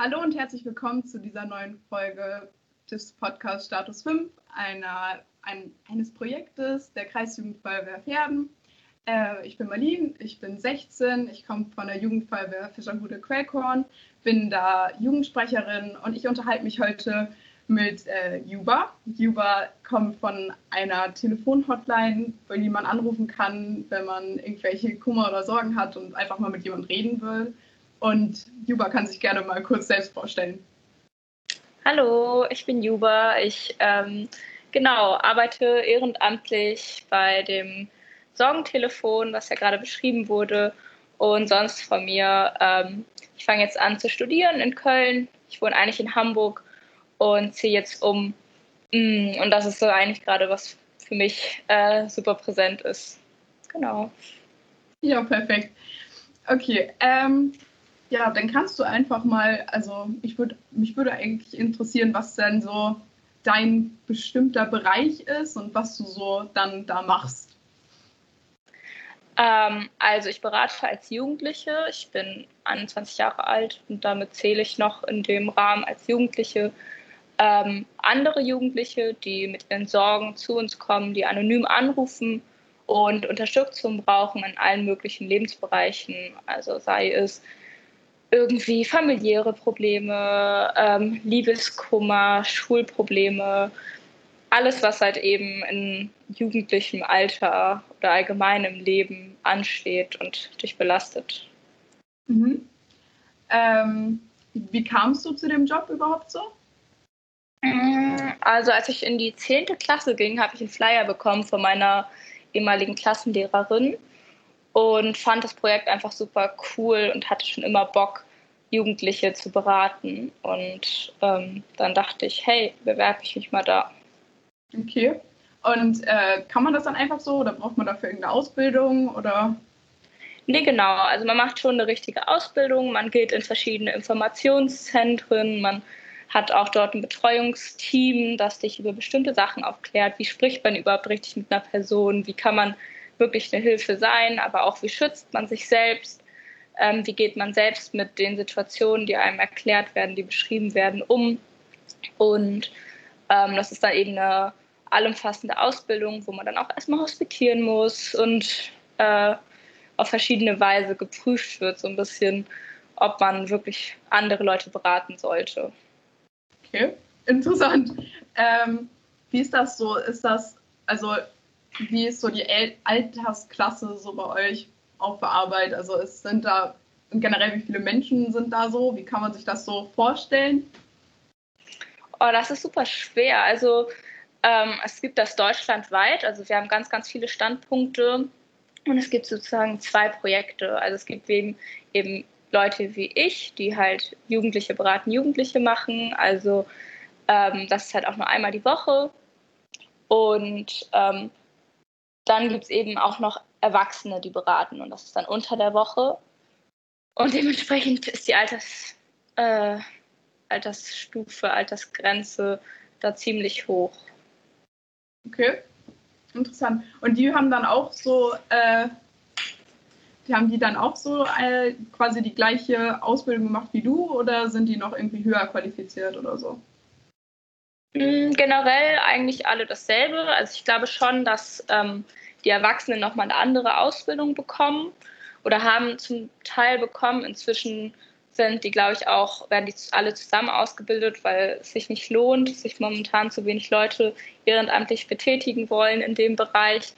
Hallo und herzlich willkommen zu dieser neuen Folge des Podcasts Status 5, einer, ein, eines Projektes der Kreisjugendfeuerwehr Pferden. Äh, ich bin Marlene, ich bin 16, ich komme von der Jugendfeuerwehr Fischerhude Quellkorn, bin da Jugendsprecherin und ich unterhalte mich heute mit äh, Juba. Juba kommt von einer Telefonhotline, wo jemand anrufen kann, wenn man irgendwelche Kummer oder Sorgen hat und einfach mal mit jemandem reden will. Und Juba kann sich gerne mal kurz selbst vorstellen. Hallo, ich bin Juba. Ich ähm, genau arbeite ehrenamtlich bei dem Sorgentelefon, was ja gerade beschrieben wurde. Und sonst von mir, ähm, ich fange jetzt an zu studieren in Köln. Ich wohne eigentlich in Hamburg und ziehe jetzt um. Mm, und das ist so eigentlich gerade, was für mich äh, super präsent ist. Genau. Ja, perfekt. Okay, ähm, ja, dann kannst du einfach mal, also ich würde, mich würde eigentlich interessieren, was denn so dein bestimmter Bereich ist und was du so dann da machst. Ähm, also ich berate als Jugendliche. Ich bin 21 Jahre alt und damit zähle ich noch in dem Rahmen als Jugendliche ähm, andere Jugendliche, die mit ihren Sorgen zu uns kommen, die anonym anrufen und Unterstützung brauchen in allen möglichen Lebensbereichen. Also sei es irgendwie familiäre Probleme, ähm, Liebeskummer, Schulprobleme, alles, was halt eben in jugendlichem Alter oder allgemein im Leben ansteht und dich belastet. Mhm. Ähm, wie kamst du zu dem Job überhaupt so? Also als ich in die 10. Klasse ging, habe ich einen Flyer bekommen von meiner ehemaligen Klassenlehrerin und fand das Projekt einfach super cool und hatte schon immer Bock, Jugendliche zu beraten. Und ähm, dann dachte ich, hey, bewerbe ich mich mal da. Okay. Und äh, kann man das dann einfach so oder braucht man dafür irgendeine Ausbildung oder? Nee, genau. Also man macht schon eine richtige Ausbildung, man geht in verschiedene Informationszentren, man hat auch dort ein Betreuungsteam, das dich über bestimmte Sachen aufklärt. Wie spricht man überhaupt richtig mit einer Person? Wie kann man wirklich eine Hilfe sein? Aber auch wie schützt man sich selbst? Ähm, wie geht man selbst mit den Situationen, die einem erklärt werden, die beschrieben werden, um? Und ähm, das ist dann eben eine allumfassende Ausbildung, wo man dann auch erstmal hospitieren muss und äh, auf verschiedene Weise geprüft wird, so ein bisschen, ob man wirklich andere Leute beraten sollte. Okay, interessant. Ähm, wie ist das so? Ist das, also, wie ist so die Altersklasse so bei euch auf der Arbeit? Also, es sind da generell, wie viele Menschen sind da so? Wie kann man sich das so vorstellen? Oh, das ist super schwer. Also, ähm, es gibt das deutschlandweit. Also, wir haben ganz, ganz viele Standpunkte. Und es gibt sozusagen zwei Projekte. Also, es gibt eben, eben Leute wie ich, die halt Jugendliche beraten, Jugendliche machen. Also ähm, das ist halt auch nur einmal die Woche. Und ähm, dann gibt es eben auch noch Erwachsene, die beraten. Und das ist dann unter der Woche. Und dementsprechend ist die Alters, äh, Altersstufe, Altersgrenze da ziemlich hoch. Okay, interessant. Und die haben dann auch so äh, die haben die dann auch so äh, quasi die gleiche Ausbildung gemacht wie du oder sind die noch irgendwie höher qualifiziert oder so? Mm, generell eigentlich alle dasselbe. Also ich glaube schon, dass ähm, die Erwachsenen nochmal eine andere Ausbildung bekommen oder haben zum Teil bekommen. Inzwischen sind die, glaube ich, auch, werden die alle zusammen ausgebildet, weil es sich nicht lohnt, sich momentan zu wenig Leute ehrenamtlich betätigen wollen in dem Bereich.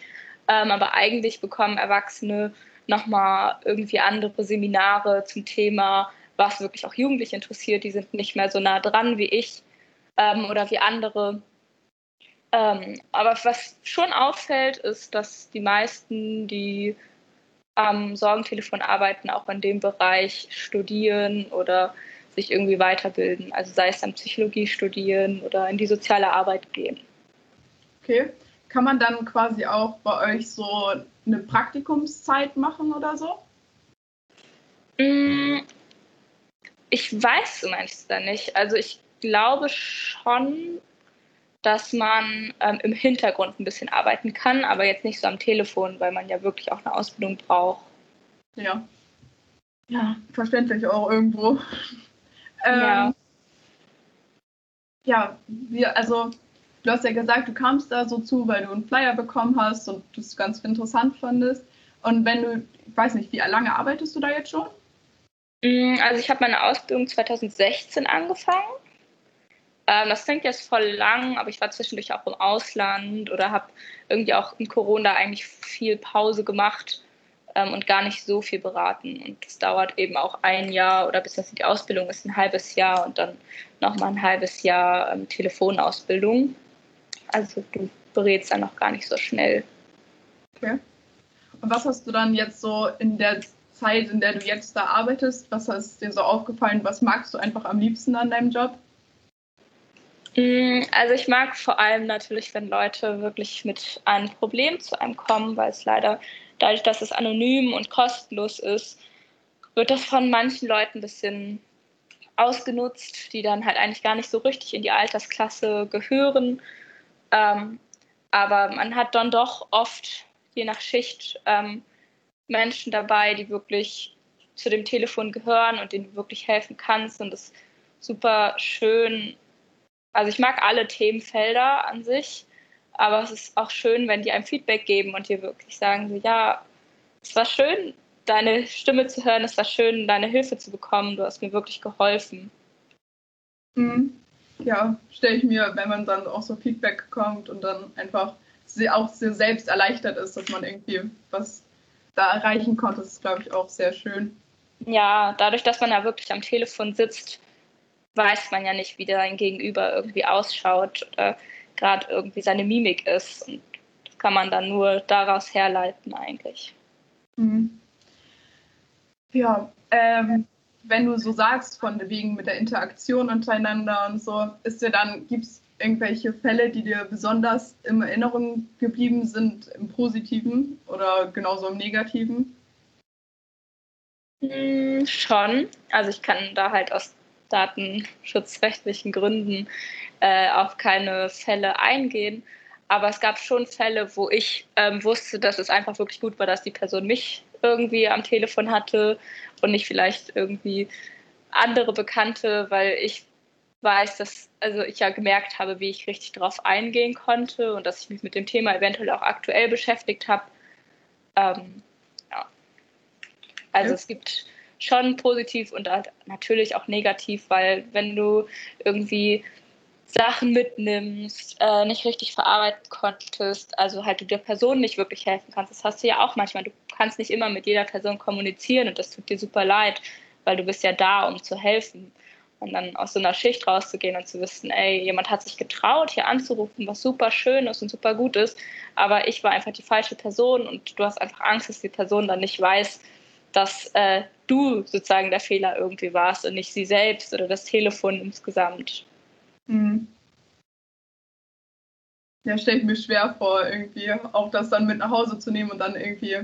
Ähm, aber eigentlich bekommen Erwachsene nochmal irgendwie andere Seminare zum Thema, was wirklich auch Jugendliche interessiert. Die sind nicht mehr so nah dran wie ich ähm, oder wie andere. Ähm, aber was schon auffällt, ist, dass die meisten, die am Sorgentelefon arbeiten, auch in dem Bereich studieren oder sich irgendwie weiterbilden. Also sei es dann Psychologie studieren oder in die soziale Arbeit gehen. Okay. Kann man dann quasi auch bei euch so eine Praktikumszeit machen oder so? Mm, ich weiß um ehrlich zu nicht. Also ich glaube schon, dass man ähm, im Hintergrund ein bisschen arbeiten kann, aber jetzt nicht so am Telefon, weil man ja wirklich auch eine Ausbildung braucht. Ja. Ja, verständlich auch irgendwo. Ähm, ja. Ja, wir, also du hast ja gesagt, du kamst da so zu, weil du einen Flyer bekommen hast und du es ganz interessant fandest. Und wenn du, ich weiß nicht, wie lange arbeitest du da jetzt schon? Mm, also ich habe meine Ausbildung 2016 angefangen. Ähm, das klingt jetzt voll lang, aber ich war zwischendurch auch im Ausland oder habe irgendwie auch in Corona eigentlich viel Pause gemacht ähm, und gar nicht so viel beraten. Und das dauert eben auch ein Jahr oder bis das die Ausbildung ist ein halbes Jahr und dann nochmal ein halbes Jahr ähm, Telefonausbildung. Also du berätst dann noch gar nicht so schnell. Okay. Und was hast du dann jetzt so in der Zeit, in der du jetzt da arbeitest, was ist dir so aufgefallen? Was magst du einfach am liebsten an deinem Job? Mm, also ich mag vor allem natürlich, wenn Leute wirklich mit einem Problem zu einem kommen, weil es leider dadurch, dass es anonym und kostenlos ist, wird das von manchen Leuten ein bisschen ausgenutzt, die dann halt eigentlich gar nicht so richtig in die Altersklasse gehören. Ähm, aber man hat dann doch oft, je nach Schicht, ähm, Menschen dabei, die wirklich zu dem Telefon gehören und denen du wirklich helfen kannst. Und das ist super schön. Also ich mag alle Themenfelder an sich, aber es ist auch schön, wenn die einem Feedback geben und dir wirklich sagen, so, ja, es war schön, deine Stimme zu hören, es war schön, deine Hilfe zu bekommen, du hast mir wirklich geholfen. Mhm. Ja, stelle ich mir, wenn man dann auch so Feedback bekommt und dann einfach auch sehr selbst erleichtert ist, dass man irgendwie was da erreichen konnte, das ist, glaube ich, auch sehr schön. Ja, dadurch, dass man da wirklich am Telefon sitzt, weiß man ja nicht, wie dein Gegenüber irgendwie ausschaut oder gerade irgendwie seine Mimik ist. Und das kann man dann nur daraus herleiten eigentlich. Mhm. Ja, ähm, wenn du so sagst, von wegen mit der Interaktion untereinander und so, ist dir dann, gibt es irgendwelche Fälle, die dir besonders in Erinnerung geblieben sind, im Positiven oder genauso im Negativen? Hm, schon. Also ich kann da halt aus datenschutzrechtlichen Gründen äh, auf keine Fälle eingehen. Aber es gab schon Fälle, wo ich ähm, wusste, dass es einfach wirklich gut war, dass die Person mich irgendwie am Telefon hatte und nicht vielleicht irgendwie andere Bekannte, weil ich weiß, dass also ich ja gemerkt habe, wie ich richtig darauf eingehen konnte und dass ich mich mit dem Thema eventuell auch aktuell beschäftigt habe. Ähm, ja. Also ja. es gibt schon positiv und natürlich auch negativ, weil wenn du irgendwie Sachen mitnimmst, äh, nicht richtig verarbeiten konntest, also halt du der Person nicht wirklich helfen kannst. Das hast du ja auch manchmal. Du kannst nicht immer mit jeder Person kommunizieren und das tut dir super leid, weil du bist ja da, um zu helfen. Und dann aus so einer Schicht rauszugehen und zu wissen, ey, jemand hat sich getraut, hier anzurufen, was super schön ist und super gut ist, aber ich war einfach die falsche Person und du hast einfach Angst, dass die Person dann nicht weiß, dass äh, du sozusagen der Fehler irgendwie warst und nicht sie selbst oder das Telefon insgesamt. Mhm. Ja, stelle ich mir schwer vor, irgendwie auch das dann mit nach Hause zu nehmen und dann irgendwie,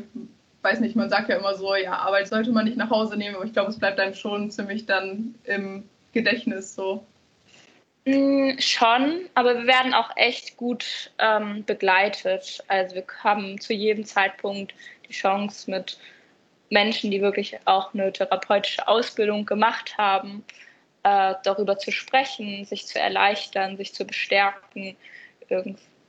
weiß nicht, man sagt ja immer so, ja, Arbeit sollte man nicht nach Hause nehmen, aber ich glaube, es bleibt einem schon ziemlich dann im Gedächtnis so. Mm, schon, aber wir werden auch echt gut ähm, begleitet. Also wir haben zu jedem Zeitpunkt die Chance mit Menschen, die wirklich auch eine therapeutische Ausbildung gemacht haben, äh, darüber zu sprechen, sich zu erleichtern, sich zu bestärken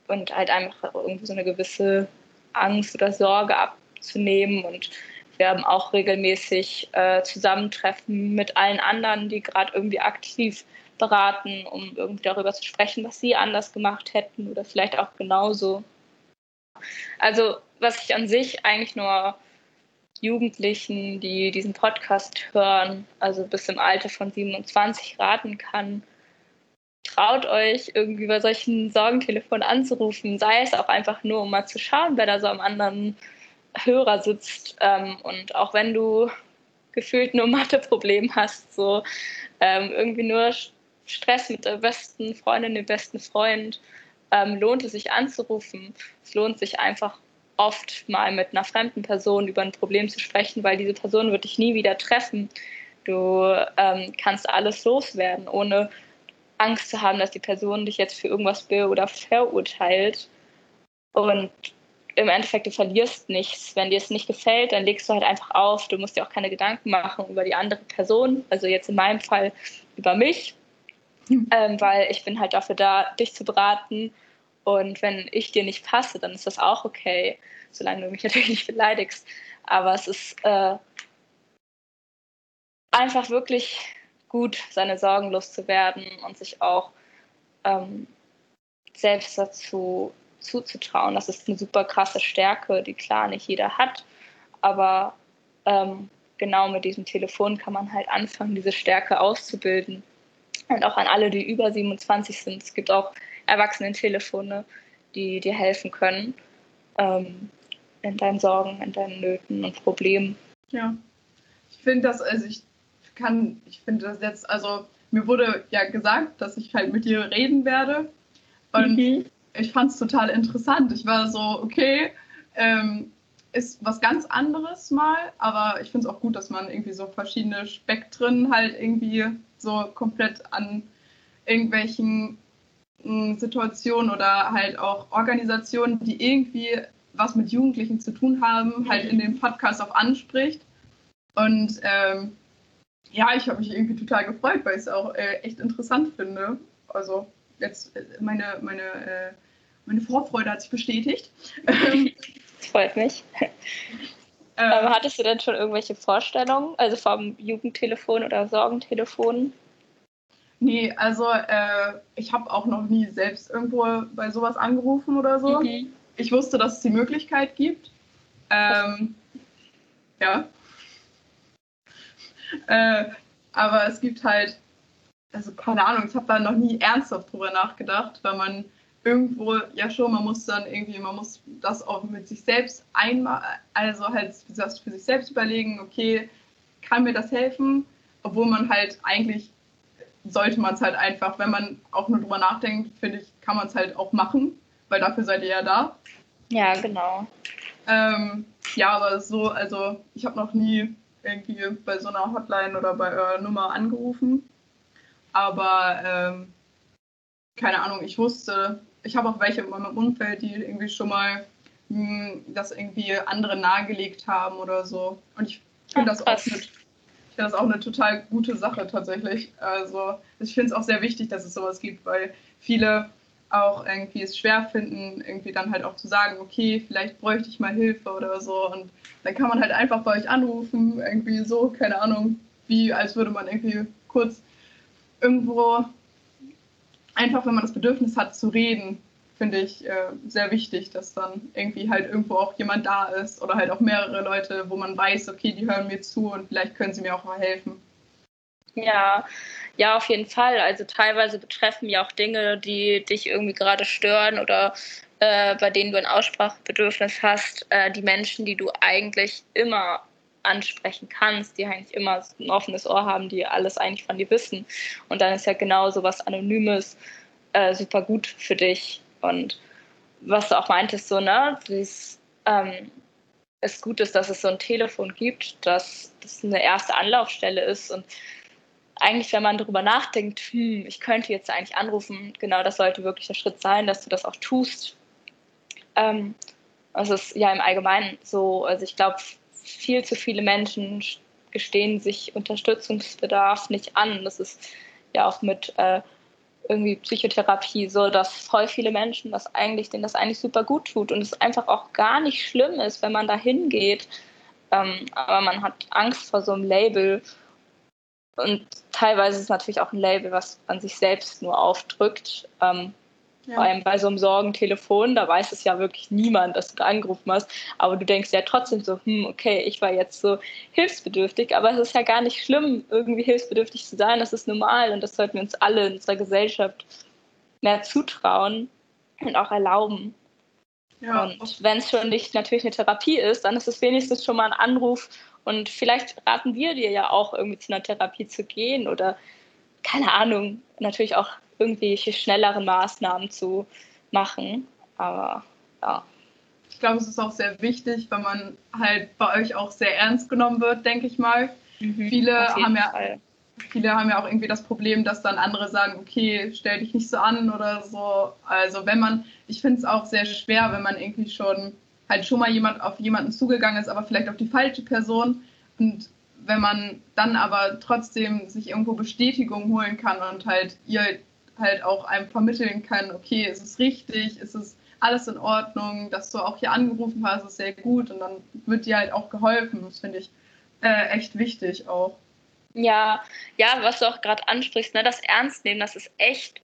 und halt einfach irgendwie so eine gewisse Angst oder Sorge abzunehmen. Und wir haben auch regelmäßig äh, Zusammentreffen mit allen anderen, die gerade irgendwie aktiv beraten, um irgendwie darüber zu sprechen, was sie anders gemacht hätten oder vielleicht auch genauso. Also was ich an sich eigentlich nur Jugendlichen, die diesen Podcast hören, also bis im Alter von 27 raten kann. Traut euch irgendwie bei solchen Sorgentelefonen anzurufen, sei es auch einfach nur, um mal zu schauen, wer da so am anderen Hörer sitzt. Ähm, und auch wenn du gefühlt nur Matheproblem hast, so ähm, irgendwie nur Stress mit der besten Freundin, dem besten Freund, ähm, lohnt es sich anzurufen. Es lohnt sich einfach oft mal mit einer fremden Person über ein Problem zu sprechen, weil diese Person wird dich nie wieder treffen. Du ähm, kannst alles loswerden, ohne Angst zu haben, dass die Person dich jetzt für irgendwas be- oder verurteilt. Und im Endeffekt, du verlierst nichts. Wenn dir es nicht gefällt, dann legst du halt einfach auf. Du musst dir auch keine Gedanken machen über die andere Person. Also jetzt in meinem Fall über mich, hm. ähm, weil ich bin halt dafür da, dich zu beraten. Und wenn ich dir nicht passe, dann ist das auch okay, solange du mich natürlich nicht beleidigst. Aber es ist äh, einfach wirklich gut, seine Sorgen loszuwerden und sich auch ähm, selbst dazu zuzutrauen. Das ist eine super krasse Stärke, die klar nicht jeder hat, aber ähm, genau mit diesem Telefon kann man halt anfangen, diese Stärke auszubilden. Und auch an alle, die über 27 sind. Es gibt auch Erwachsenen-Telefone, die dir helfen können ähm, in deinen Sorgen, in deinen Nöten und Problemen. Ja, ich finde das, also ich kann, ich finde das jetzt, also mir wurde ja gesagt, dass ich halt mit dir reden werde. Und mhm. ich fand es total interessant. Ich war so, okay, ähm, ist was ganz anderes mal, aber ich finde es auch gut, dass man irgendwie so verschiedene Spektren halt irgendwie so komplett an irgendwelchen Situationen oder halt auch Organisationen, die irgendwie was mit Jugendlichen zu tun haben, halt in dem Podcast auch anspricht. Und ähm, ja, ich habe mich irgendwie total gefreut, weil ich es auch äh, echt interessant finde. Also jetzt äh, meine, meine, äh, meine Vorfreude hat sich bestätigt. Das freut mich. Ähm, hattest du denn schon irgendwelche Vorstellungen, also vom Jugendtelefon oder Sorgentelefon? Nee, also äh, ich habe auch noch nie selbst irgendwo bei sowas angerufen oder so. Mhm. Ich wusste, dass es die Möglichkeit gibt. Ähm, ja. Äh, aber es gibt halt, also keine Ahnung, ich habe da noch nie ernsthaft drüber nachgedacht, weil man irgendwo, ja schon, man muss dann irgendwie, man muss das auch mit sich selbst einmal, also halt das für sich selbst überlegen, okay, kann mir das helfen? Obwohl man halt eigentlich, sollte man es halt einfach, wenn man auch nur drüber nachdenkt, finde ich, kann man es halt auch machen, weil dafür seid ihr ja da. Ja, genau. Ähm, ja, aber so, also ich habe noch nie irgendwie bei so einer Hotline oder bei eurer Nummer angerufen. Aber ähm, keine Ahnung, ich wusste, ich habe auch welche in meinem Umfeld, die irgendwie schon mal mh, hm, das irgendwie andere nahegelegt haben oder so. Und ich finde das, auch eine, das auch eine total gute Sache tatsächlich. Also ich finde es auch sehr wichtig, dass es sowas gibt, weil viele auch irgendwie es schwer finden, irgendwie dann halt auch zu sagen, okay, vielleicht bräuchte ich mal Hilfe oder so. Und dann kann man halt einfach bei euch anrufen, irgendwie so, keine Ahnung, wie als würde man irgendwie kurz irgendwo einfach, wenn man das Bedürfnis hat zu reden, finde ich äh, sehr wichtig, dass dann irgendwie halt irgendwo auch jemand da ist oder halt auch mehrere Leute, wo man weiß, okay, die hören mir zu und vielleicht können sie mir auch mal helfen. Ja, ja, auf jeden Fall. Also teilweise betreffen ja auch Dinge, die dich irgendwie gerade stören oder äh, bei denen du ein Aussprachebedürfnis hast, äh, die Menschen, die du eigentlich immer ansprechen kannst, die eigentlich immer ein offenes Ohr haben, die alles eigentlich von dir wissen. Und dann ist ja genau so was Anonymes äh, super gut für dich. Und was du auch meintest, so, ne, ähm, es gut ist, dass es so ein Telefon gibt, dass das eine erste Anlaufstelle ist und eigentlich, wenn man darüber nachdenkt, hm, ich könnte jetzt eigentlich anrufen, genau das sollte wirklich der Schritt sein, dass du das auch tust. Ähm, das ist ja im Allgemeinen so, also ich glaube, viel zu viele Menschen gestehen sich Unterstützungsbedarf nicht an. Das ist ja auch mit äh, irgendwie Psychotherapie so, dass voll viele Menschen das eigentlich, denen das eigentlich super gut tut und es einfach auch gar nicht schlimm ist, wenn man da hingeht. Ähm, aber man hat Angst vor so einem Label und teilweise ist es natürlich auch ein Label, was man sich selbst nur aufdrückt. Ähm, ja. Vor allem bei so einem Sorgentelefon, da weiß es ja wirklich niemand, dass du da angerufen hast. Aber du denkst ja trotzdem so, hm, okay, ich war jetzt so hilfsbedürftig. Aber es ist ja gar nicht schlimm, irgendwie hilfsbedürftig zu sein. Das ist normal und das sollten wir uns alle in unserer Gesellschaft mehr zutrauen und auch erlauben. Ja. Und wenn es schon nicht natürlich eine Therapie ist, dann ist es wenigstens schon mal ein Anruf und vielleicht raten wir dir ja auch irgendwie zu einer Therapie zu gehen oder keine Ahnung, natürlich auch irgendwelche schnelleren Maßnahmen zu machen. Aber ja. Ich glaube, es ist auch sehr wichtig, wenn man halt bei euch auch sehr ernst genommen wird, denke ich mal. Mhm, viele haben ja Fall. viele haben ja auch irgendwie das Problem, dass dann andere sagen, okay, stell dich nicht so an oder so. Also wenn man, ich finde es auch sehr schwer, wenn man irgendwie schon halt schon mal jemand auf jemanden zugegangen ist, aber vielleicht auf die falsche Person. Und wenn man dann aber trotzdem sich irgendwo Bestätigung holen kann und halt ihr halt auch einem vermitteln kann, okay, ist es richtig, ist es alles in Ordnung, dass du auch hier angerufen hast, ist sehr gut und dann wird dir halt auch geholfen. Das finde ich äh, echt wichtig auch. Ja, ja, was du auch gerade ansprichst, ne, das Ernst nehmen, das ist echt,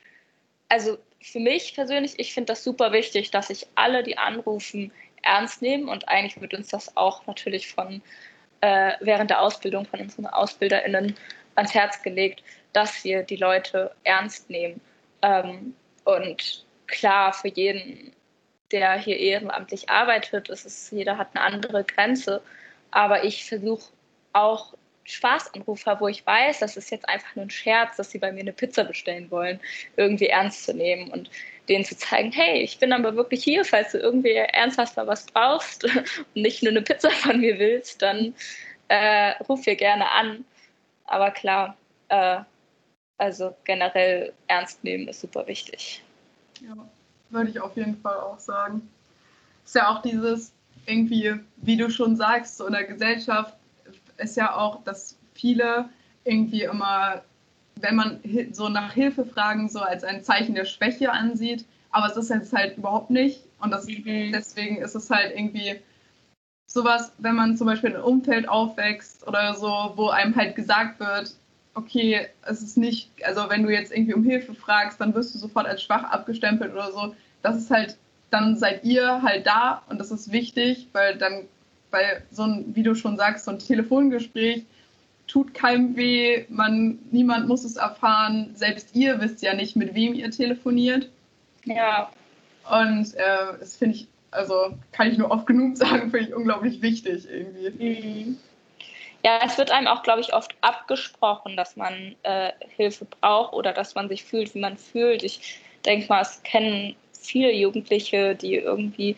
also für mich persönlich, ich finde das super wichtig, dass sich alle, die anrufen, ernst nehmen und eigentlich wird uns das auch natürlich von äh, während der Ausbildung von unseren AusbilderInnen ans Herz gelegt, dass wir die Leute ernst nehmen. Ähm, und klar, für jeden, der hier ehrenamtlich arbeitet, ist es, jeder hat eine andere Grenze. Aber ich versuche auch Spaßanrufer, wo ich weiß, das ist jetzt einfach nur ein Scherz, dass sie bei mir eine Pizza bestellen wollen, irgendwie ernst zu nehmen und denen zu zeigen, hey, ich bin aber wirklich hier, falls du irgendwie ernsthaft mal was brauchst und nicht nur eine Pizza von mir willst, dann äh, ruf hier gerne an. Aber klar, äh, also generell ernst nehmen ist super wichtig. Ja, würde ich auf jeden Fall auch sagen. Ist ja auch dieses irgendwie, wie du schon sagst, so in der Gesellschaft ist ja auch, dass viele irgendwie immer, wenn man so nach Hilfe fragen, so als ein Zeichen der Schwäche ansieht. Aber es ist jetzt halt überhaupt nicht. Und das, mhm. deswegen ist es halt irgendwie sowas, wenn man zum Beispiel in einem Umfeld aufwächst oder so, wo einem halt gesagt wird, okay, es ist nicht, also wenn du jetzt irgendwie um Hilfe fragst, dann wirst du sofort als schwach abgestempelt oder so. Das ist halt, dann seid ihr halt da und das ist wichtig, weil dann, weil so ein, wie du schon sagst, so ein Telefongespräch tut keinem weh, man, niemand muss es erfahren, selbst ihr wisst ja nicht, mit wem ihr telefoniert. Ja. Und äh, das finde ich, also kann ich nur oft genug sagen, finde ich unglaublich wichtig irgendwie. Mhm. Ja, es wird einem auch, glaube ich, oft abgesprochen, dass man äh, Hilfe braucht oder dass man sich fühlt, wie man fühlt. Ich denke mal, es kennen viele Jugendliche, die irgendwie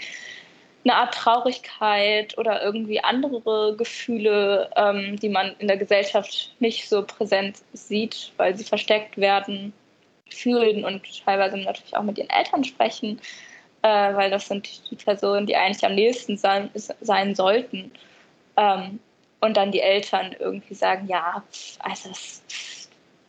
eine Art Traurigkeit oder irgendwie andere Gefühle, ähm, die man in der Gesellschaft nicht so präsent sieht, weil sie versteckt werden, fühlen und teilweise natürlich auch mit ihren Eltern sprechen, äh, weil das sind die Personen, die eigentlich am nächsten sein, sein sollten. Ähm, und dann die Eltern irgendwie sagen, ja, also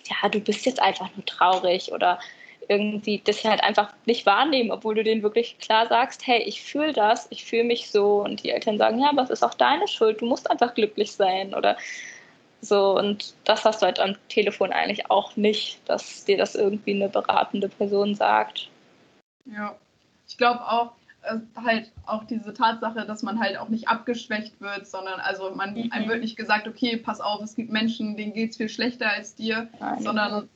ja, du bist jetzt einfach nur traurig oder irgendwie das halt einfach nicht wahrnehmen, obwohl du denen wirklich klar sagst, hey, ich fühle das, ich fühle mich so und die Eltern sagen, ja, aber es ist auch deine Schuld, du musst einfach glücklich sein oder so und das hast du halt am Telefon eigentlich auch nicht, dass dir das irgendwie eine beratende Person sagt. Ja, ich glaube auch, halt auch diese Tatsache, dass man halt auch nicht abgeschwächt wird, sondern also man mhm. einem wird nicht gesagt, okay, pass auf, es gibt Menschen, denen geht es viel schlechter als dir, Nein, sondern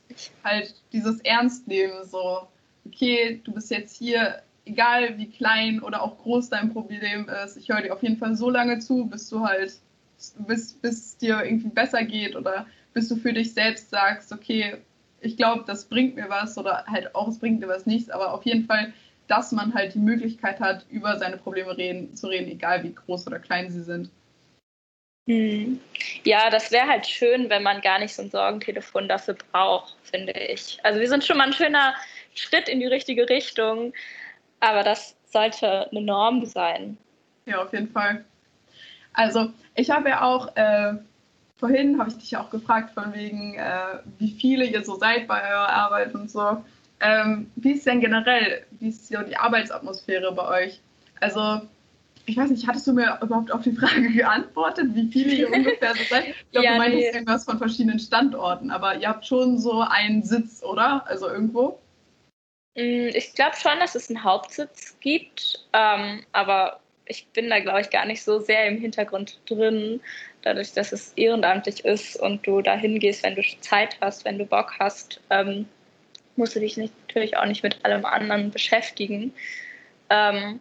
halt dieses Ernstnehmen, so, okay, du bist jetzt hier, egal wie klein oder auch groß dein Problem ist, ich höre dir auf jeden Fall so lange zu, bis du halt, bis, bis es dir irgendwie besser geht oder bis du für dich selbst sagst, okay, ich glaube, das bringt mir was oder halt auch, es bringt dir was nichts, aber auf jeden Fall dass man halt die Möglichkeit hat, über seine Probleme reden, zu reden, egal wie groß oder klein sie sind. Hm. Ja, das wäre halt schön, wenn man gar nicht so ein Sorgentelefon dafür braucht, finde ich. Also wir sind schon mal ein schöner Schritt in die richtige Richtung, aber das sollte eine Norm sein. Ja, auf jeden Fall. Also ich habe ja auch, äh, vorhin habe ich dich ja auch gefragt, von wegen, äh, wie viele ihr so seid bei eurer Arbeit und so. Ähm, wie ist denn generell, wie ist so die Arbeitsatmosphäre bei euch? Also, ich weiß nicht, hattest du mir überhaupt auf die Frage geantwortet, wie viele ihr ungefähr so seid? Ich glaube, ja, du meintest nee. irgendwas von verschiedenen Standorten, aber ihr habt schon so einen Sitz, oder? Also irgendwo? Mm, ich glaube schon, dass es einen Hauptsitz gibt, ähm, aber ich bin da, glaube ich, gar nicht so sehr im Hintergrund drin, dadurch, dass es ehrenamtlich ist und du da hingehst, wenn du Zeit hast, wenn du Bock hast. Ähm, musst du dich natürlich auch nicht mit allem anderen beschäftigen. Ähm,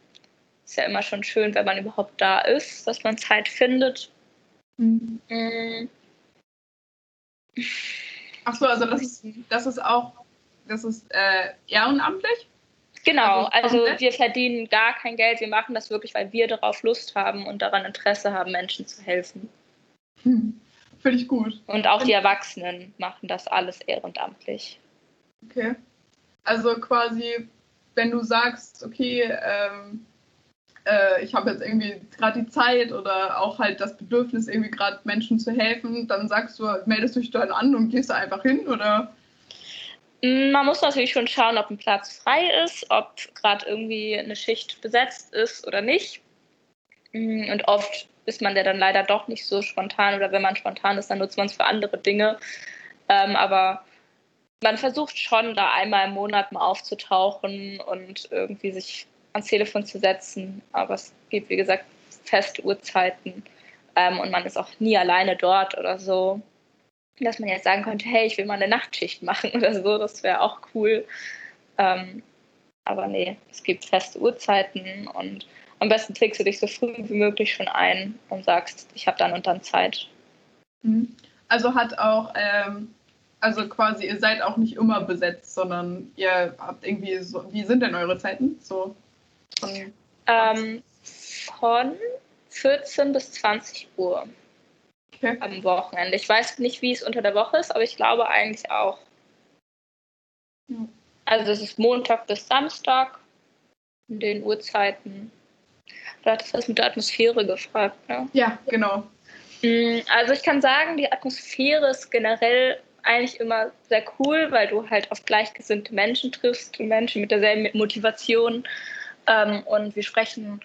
ist ja immer schon schön, wenn man überhaupt da ist, dass man Zeit findet. Mhm. Mhm. Ach so, also das ist, das ist auch, das ist äh, ehrenamtlich? Genau, also, also wir verdienen gar kein Geld, wir machen das wirklich, weil wir darauf Lust haben und daran Interesse haben, Menschen zu helfen. Hm. Finde ich gut. Und auch die Erwachsenen machen das alles ehrenamtlich. Okay. Also quasi, wenn du sagst, okay, ähm, äh, ich habe jetzt irgendwie gerade die Zeit oder auch halt das Bedürfnis, irgendwie gerade Menschen zu helfen, dann sagst du, meldest du dich dann an und gehst da einfach hin oder? Mm, man muss natürlich schon schauen, ob ein Platz frei ist, ob gerade irgendwie eine Schicht besetzt ist oder nicht. Mm, und oft ist man der dann leider doch nicht so spontan oder wenn man spontan ist, dann nutzt man es für andere Dinge. Ähm, aber man versucht schon, da einmal im Monat mal aufzutauchen und irgendwie sich ans Telefon zu setzen. Aber es gibt, wie gesagt, feste Uhrzeiten ähm, und man ist auch nie alleine dort oder so. Dass man jetzt sagen könnte, hey, ich will mal eine Nachtschicht machen oder so, das wäre auch cool. Ähm, aber nee, es gibt feste Uhrzeiten und am besten trägst du dich so früh wie möglich schon ein und sagst, ich habe dann und dann Zeit. Mhm. Also hat auch, ähm, also quasi, ihr seid auch nicht immer besetzt, sondern ihr habt irgendwie so, wie sind denn eure Zeiten? So von, ähm, von 14 bis 20 Uhr okay. am Wochenende. Ich weiß nicht, wie es unter der Woche ist, aber ich glaube eigentlich auch. Ja. Also es ist Montag bis Samstag in den Uhrzeiten. Du hattest das mit der Atmosphäre gefragt, ne? Ja, genau. Mm, also ich kann sagen, die Atmosphäre ist generell eigentlich immer sehr cool, weil du halt auf gleichgesinnte Menschen triffst, Menschen mit derselben Motivation. Ähm, und wir sprechen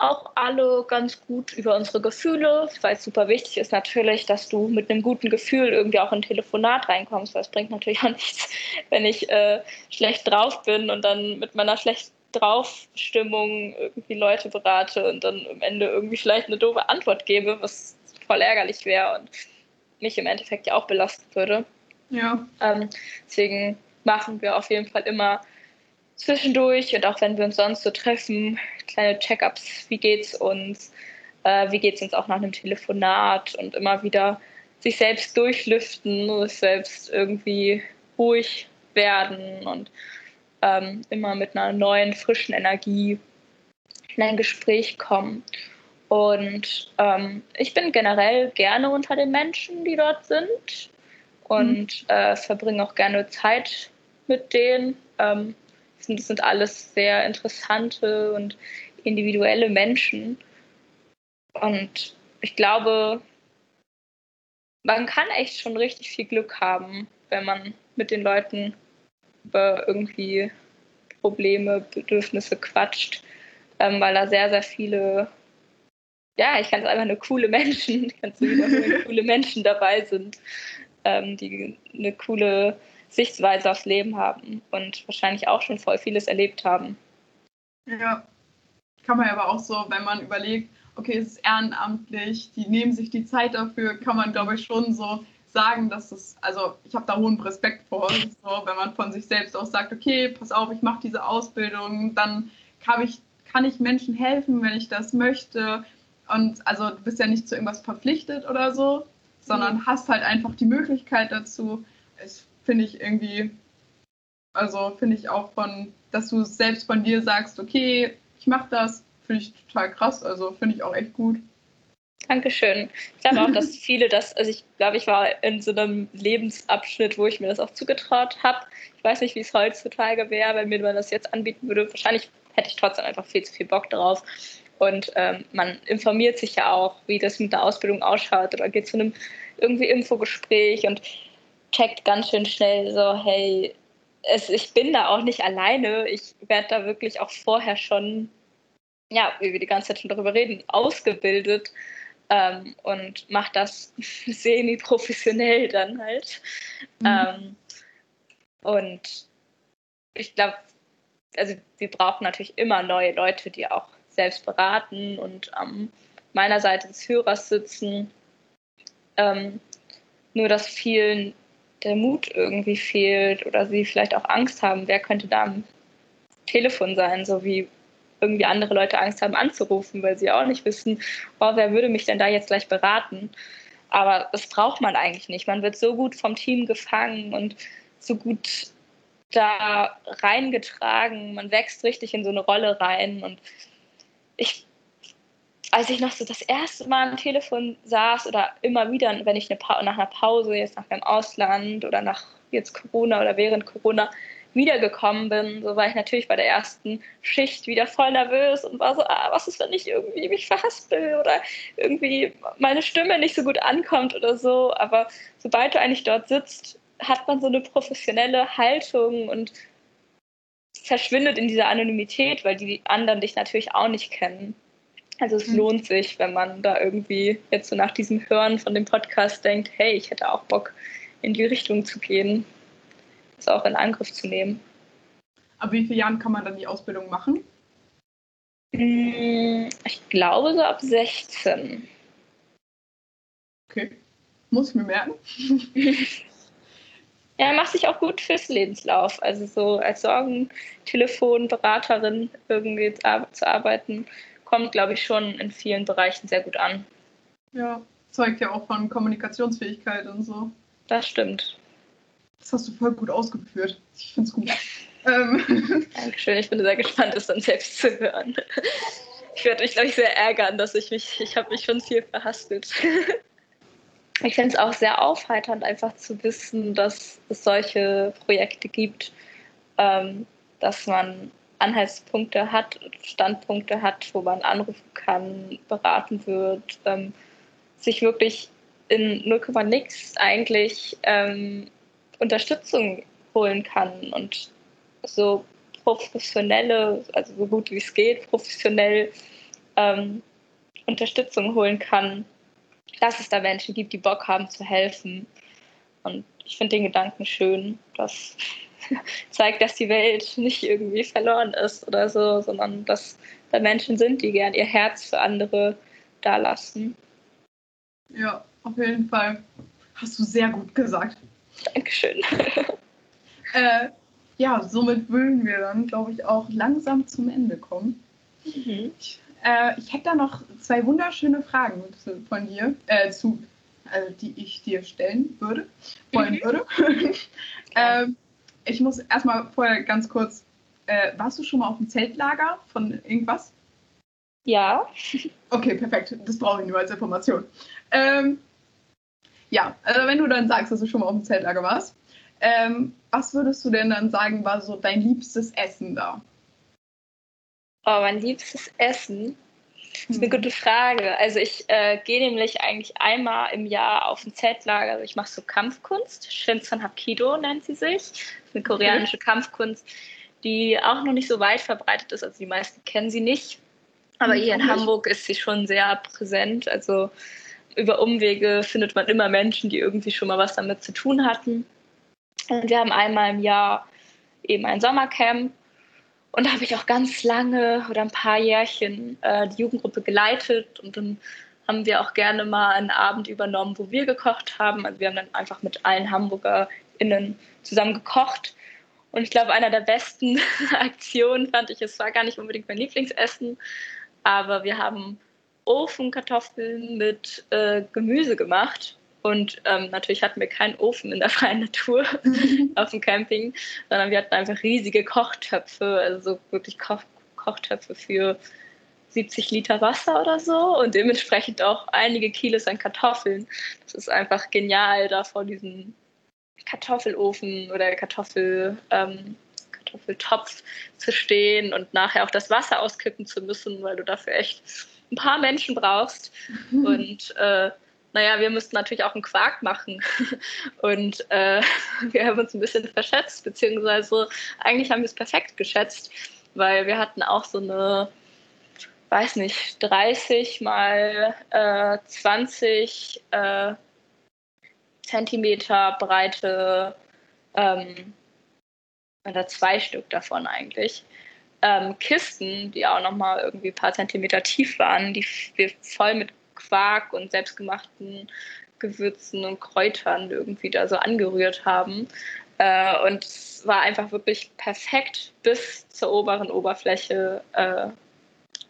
auch alle ganz gut über unsere Gefühle, weil es super wichtig ist natürlich, dass du mit einem guten Gefühl irgendwie auch in ein Telefonat reinkommst, weil es bringt natürlich auch nichts, wenn ich äh, schlecht drauf bin und dann mit meiner schlecht drauf Stimmung irgendwie Leute berate und dann am Ende irgendwie vielleicht eine doofe Antwort gebe, was voll ärgerlich wäre und mich im Endeffekt ja auch belasten würde. Ja. Ähm, deswegen machen wir auf jeden Fall immer zwischendurch und auch wenn wir uns sonst so treffen, kleine Check-ups, wie geht's uns, äh, wie geht's uns auch nach einem Telefonat und immer wieder sich selbst durchlüften, sich selbst irgendwie ruhig werden und ähm, immer mit einer neuen, frischen Energie in ein Gespräch kommen. Und ähm, ich bin generell gerne unter den Menschen, die dort sind und mhm. äh, verbringe auch gerne Zeit mit denen. Ähm, das sind alles sehr interessante und individuelle Menschen. Und ich glaube, man kann echt schon richtig viel Glück haben, wenn man mit den Leuten über irgendwie Probleme, Bedürfnisse quatscht, ähm, weil da sehr, sehr viele, ja, ich kann es einfach eine coole Menschen, ich kann es wiederholen, coole Menschen dabei sind, ähm, die eine coole Sichtweise aufs Leben haben und wahrscheinlich auch schon voll vieles erlebt haben. Ja, kann man aber auch so, wenn man überlegt, okay, es ist ehrenamtlich, die nehmen sich die Zeit dafür, kann man, glaube ich, schon so sagen, dass es, also ich habe da hohen Respekt vor, so, wenn man von sich selbst auch sagt, okay, pass auf, ich mache diese Ausbildung, dann kann ich, kann ich Menschen helfen, wenn ich das möchte. Und also du bist ja nicht zu irgendwas verpflichtet oder so, sondern mhm. hast halt einfach die Möglichkeit dazu. Ich finde ich irgendwie, also finde ich auch von, dass du selbst von dir sagst, okay, ich mache das, finde ich total krass. Also finde ich auch echt gut. Dankeschön. Ich glaube auch, dass viele das, also ich glaube, ich war in so einem Lebensabschnitt, wo ich mir das auch zugetraut habe. Ich weiß nicht, wie es heutzutage wäre, wenn mir man das jetzt anbieten würde. Wahrscheinlich hätte ich trotzdem einfach viel zu viel Bock drauf. Und ähm, man informiert sich ja auch, wie das mit der Ausbildung ausschaut oder geht zu einem irgendwie Infogespräch und checkt ganz schön schnell so, hey, es, ich bin da auch nicht alleine. Ich werde da wirklich auch vorher schon, ja, wie wir die ganze Zeit schon darüber reden, ausgebildet ähm, und mache das semi-professionell dann halt. Mhm. Ähm, und ich glaube, also wir brauchen natürlich immer neue Leute, die auch selbst beraten und an meiner Seite des Hörers sitzen. Ähm, nur dass vielen der Mut irgendwie fehlt oder sie vielleicht auch Angst haben, wer könnte da am Telefon sein, so wie irgendwie andere Leute Angst haben anzurufen, weil sie auch nicht wissen, oh, wer würde mich denn da jetzt gleich beraten. Aber das braucht man eigentlich nicht. Man wird so gut vom Team gefangen und so gut da reingetragen. Man wächst richtig in so eine Rolle rein. Und ich, als ich noch so das erste Mal am Telefon saß oder immer wieder, wenn ich eine nach einer Pause, jetzt nach meinem Ausland oder nach jetzt Corona oder während Corona, wiedergekommen bin, so war ich natürlich bei der ersten Schicht wieder voll nervös und war so, ah, was ist, wenn ich irgendwie mich verhaspel oder irgendwie meine Stimme nicht so gut ankommt oder so. Aber sobald du eigentlich dort sitzt, hat man so eine professionelle Haltung und verschwindet in dieser Anonymität, weil die anderen dich natürlich auch nicht kennen. Also es mhm. lohnt sich, wenn man da irgendwie jetzt so nach diesem Hören von dem Podcast denkt, hey, ich hätte auch Bock in die Richtung zu gehen, das auch in Angriff zu nehmen. Ab wie vielen Jahren kann man dann die Ausbildung machen? Mm, ich glaube so ab 16. Okay, muss ich mir merken. ja, macht sich auch gut fürs Lebenslauf. Also so als Sorgentelefonberaterin irgendwie zu arbeiten, kommt, glaube ich, schon in vielen Bereichen sehr gut an. Ja, zeugt ja auch von Kommunikationsfähigkeit und so. Das stimmt. Das hast du voll gut ausgeführt. Ich finde es gut. ähm. Dankeschön, ich bin sehr gespannt, es dann selbst zu hören. Ich werde mich, glaube ich, sehr ärgern, dass ich mich, ich habe mich schon viel verhaspelt. Ich finde es auch sehr aufheiternd, einfach zu wissen, dass es solche Projekte gibt, ähm, dass man Anhaltspunkte hat, Standpunkte hat, wo man anrufen kann, beraten wird, ähm, sich wirklich in 0, nix eigentlich ähm, Unterstützung holen kann und so professionelle, also so gut wie es geht, professionell ähm, Unterstützung holen kann, dass es da Menschen gibt, die Bock haben zu helfen. Und ich finde den Gedanken schön, dass zeigt, dass die Welt nicht irgendwie verloren ist oder so, sondern dass da Menschen sind, die gern ihr Herz für andere dalassen. Ja, auf jeden Fall. Hast du sehr gut gesagt. Dankeschön. äh, ja, somit würden wir dann, glaube ich, auch langsam zum Ende kommen. Mhm. Ich, äh, ich hätte da noch zwei wunderschöne Fragen von dir, äh, zu, also die ich dir stellen würde, wollen mhm. würde. ähm, ich muss erstmal vorher ganz kurz, äh, warst du schon mal auf dem Zeltlager von irgendwas? Ja. Okay, perfekt. Das brauche ich nur als Information. Ähm, ja, also wenn du dann sagst, dass du schon mal auf dem Zeltlager warst, ähm, was würdest du denn dann sagen, war so dein liebstes Essen da? Oh, mein liebstes Essen? Das ist eine gute Frage. Also ich äh, gehe nämlich eigentlich einmal im Jahr auf ein Zeltlager. Also ich mache so Kampfkunst. Shinsan Hapkido nennt sie sich. Das ist eine koreanische okay. Kampfkunst, die auch noch nicht so weit verbreitet ist. Also die meisten kennen sie nicht. Aber hier in Hamburg ist sie schon sehr präsent. Also über Umwege findet man immer Menschen, die irgendwie schon mal was damit zu tun hatten. Und wir haben einmal im Jahr eben ein Sommercamp und da habe ich auch ganz lange oder ein paar Jährchen äh, die Jugendgruppe geleitet und dann haben wir auch gerne mal einen Abend übernommen, wo wir gekocht haben. Also wir haben dann einfach mit allen HamburgerInnen zusammen gekocht. Und ich glaube, einer der besten Aktionen fand ich, es war gar nicht unbedingt mein Lieblingsessen, aber wir haben Ofenkartoffeln mit äh, Gemüse gemacht und ähm, natürlich hatten wir keinen Ofen in der freien Natur auf dem Camping, sondern wir hatten einfach riesige Kochtöpfe, also so wirklich Koch Kochtöpfe für 70 Liter Wasser oder so und dementsprechend auch einige Kilos an Kartoffeln. Das ist einfach genial, da vor diesem Kartoffelofen oder Kartoffel, ähm, Kartoffeltopf zu stehen und nachher auch das Wasser auskippen zu müssen, weil du dafür echt ein paar Menschen brauchst. Und äh, naja, wir müssten natürlich auch einen Quark machen. Und äh, wir haben uns ein bisschen verschätzt, beziehungsweise eigentlich haben wir es perfekt geschätzt, weil wir hatten auch so eine, weiß nicht, 30 mal äh, 20 äh, Zentimeter breite, ähm, oder zwei Stück davon eigentlich, ähm, Kisten, die auch nochmal irgendwie ein paar Zentimeter tief waren, die wir voll mit Quark und selbstgemachten Gewürzen und Kräutern irgendwie da so angerührt haben. Äh, und es war einfach wirklich perfekt bis zur oberen Oberfläche äh,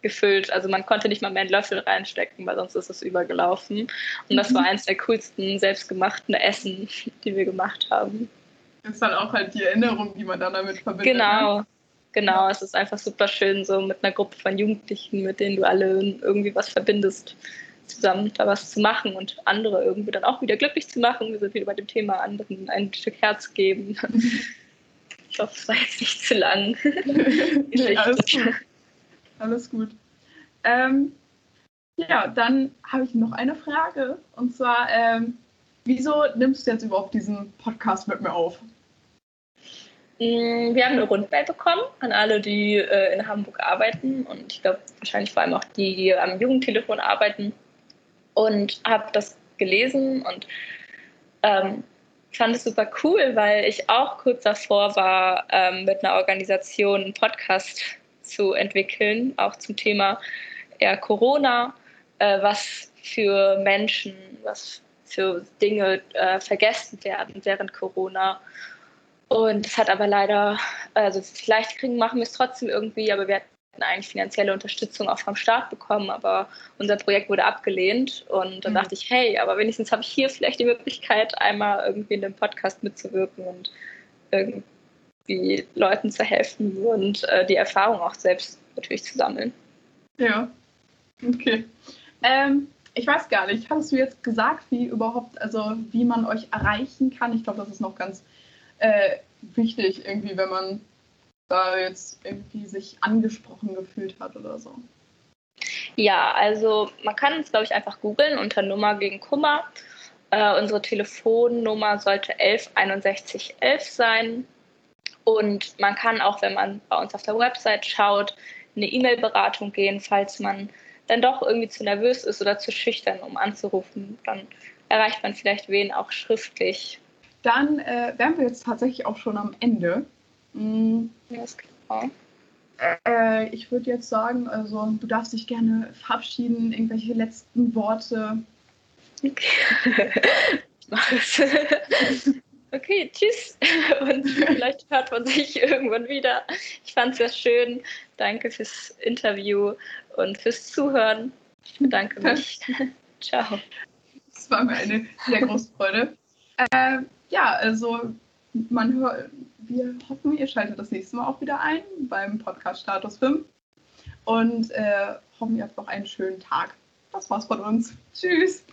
gefüllt. Also man konnte nicht mal mehr einen Löffel reinstecken, weil sonst ist es übergelaufen. Und das war mhm. eines der coolsten selbstgemachten Essen, die wir gemacht haben. Das ist dann auch halt die Erinnerung, die man dann damit verbindet. Genau, ne? genau. Es ist einfach super schön, so mit einer Gruppe von Jugendlichen, mit denen du alle irgendwie was verbindest zusammen da was zu machen und andere irgendwie dann auch wieder glücklich zu machen. Wir sind wieder bei dem Thema anderen ein Stück Herz geben. hoffe, es war jetzt nicht zu lang. nee, alles gut. Alles gut. Ähm, ja, dann habe ich noch eine Frage. Und zwar, ähm, wieso nimmst du jetzt überhaupt diesen Podcast mit mir auf? Mm, wir haben eine Rundmail bekommen an alle, die äh, in Hamburg arbeiten und ich glaube wahrscheinlich vor allem auch die, die am Jugendtelefon arbeiten. Und habe das gelesen und ähm, fand es super cool, weil ich auch kurz davor war, ähm, mit einer Organisation einen Podcast zu entwickeln, auch zum Thema eher Corona, äh, was für Menschen, was für Dinge äh, vergessen werden während Corona. Und es hat aber leider, also vielleicht kriegen, machen wir es trotzdem irgendwie, aber wir hatten eigentlich finanzielle Unterstützung auch vom Staat bekommen, aber unser Projekt wurde abgelehnt. Und dann mhm. dachte ich, hey, aber wenigstens habe ich hier vielleicht die Möglichkeit, einmal irgendwie in dem Podcast mitzuwirken und irgendwie Leuten zu helfen und äh, die Erfahrung auch selbst natürlich zu sammeln. Ja, okay. Ähm, ich weiß gar nicht, hattest du jetzt gesagt, wie überhaupt, also wie man euch erreichen kann? Ich glaube, das ist noch ganz äh, wichtig, irgendwie, wenn man da jetzt irgendwie sich angesprochen gefühlt hat oder so. Ja, also man kann uns, glaube ich, einfach googeln unter Nummer gegen Kummer. Äh, unsere Telefonnummer sollte 116111 sein. Und man kann auch, wenn man bei uns auf der Website schaut, eine E-Mail-Beratung gehen, falls man dann doch irgendwie zu nervös ist oder zu schüchtern, um anzurufen. Dann erreicht man vielleicht wen auch schriftlich. Dann äh, wären wir jetzt tatsächlich auch schon am Ende. Mhm. Ist klar. Äh, ich würde jetzt sagen, also du darfst dich gerne verabschieden, irgendwelche letzten Worte. Okay. Okay, tschüss. Und vielleicht hört man sich irgendwann wieder. Ich fand es sehr schön. Danke fürs Interview und fürs Zuhören. Ich bedanke mich. Ciao. Es war mir eine sehr große Freude. Äh, ja, also man hört, wir hoffen, ihr schaltet das nächste Mal auch wieder ein beim Podcast Status 5 und äh, hoffen, ihr habt noch einen schönen Tag. Das war's von uns. Tschüss.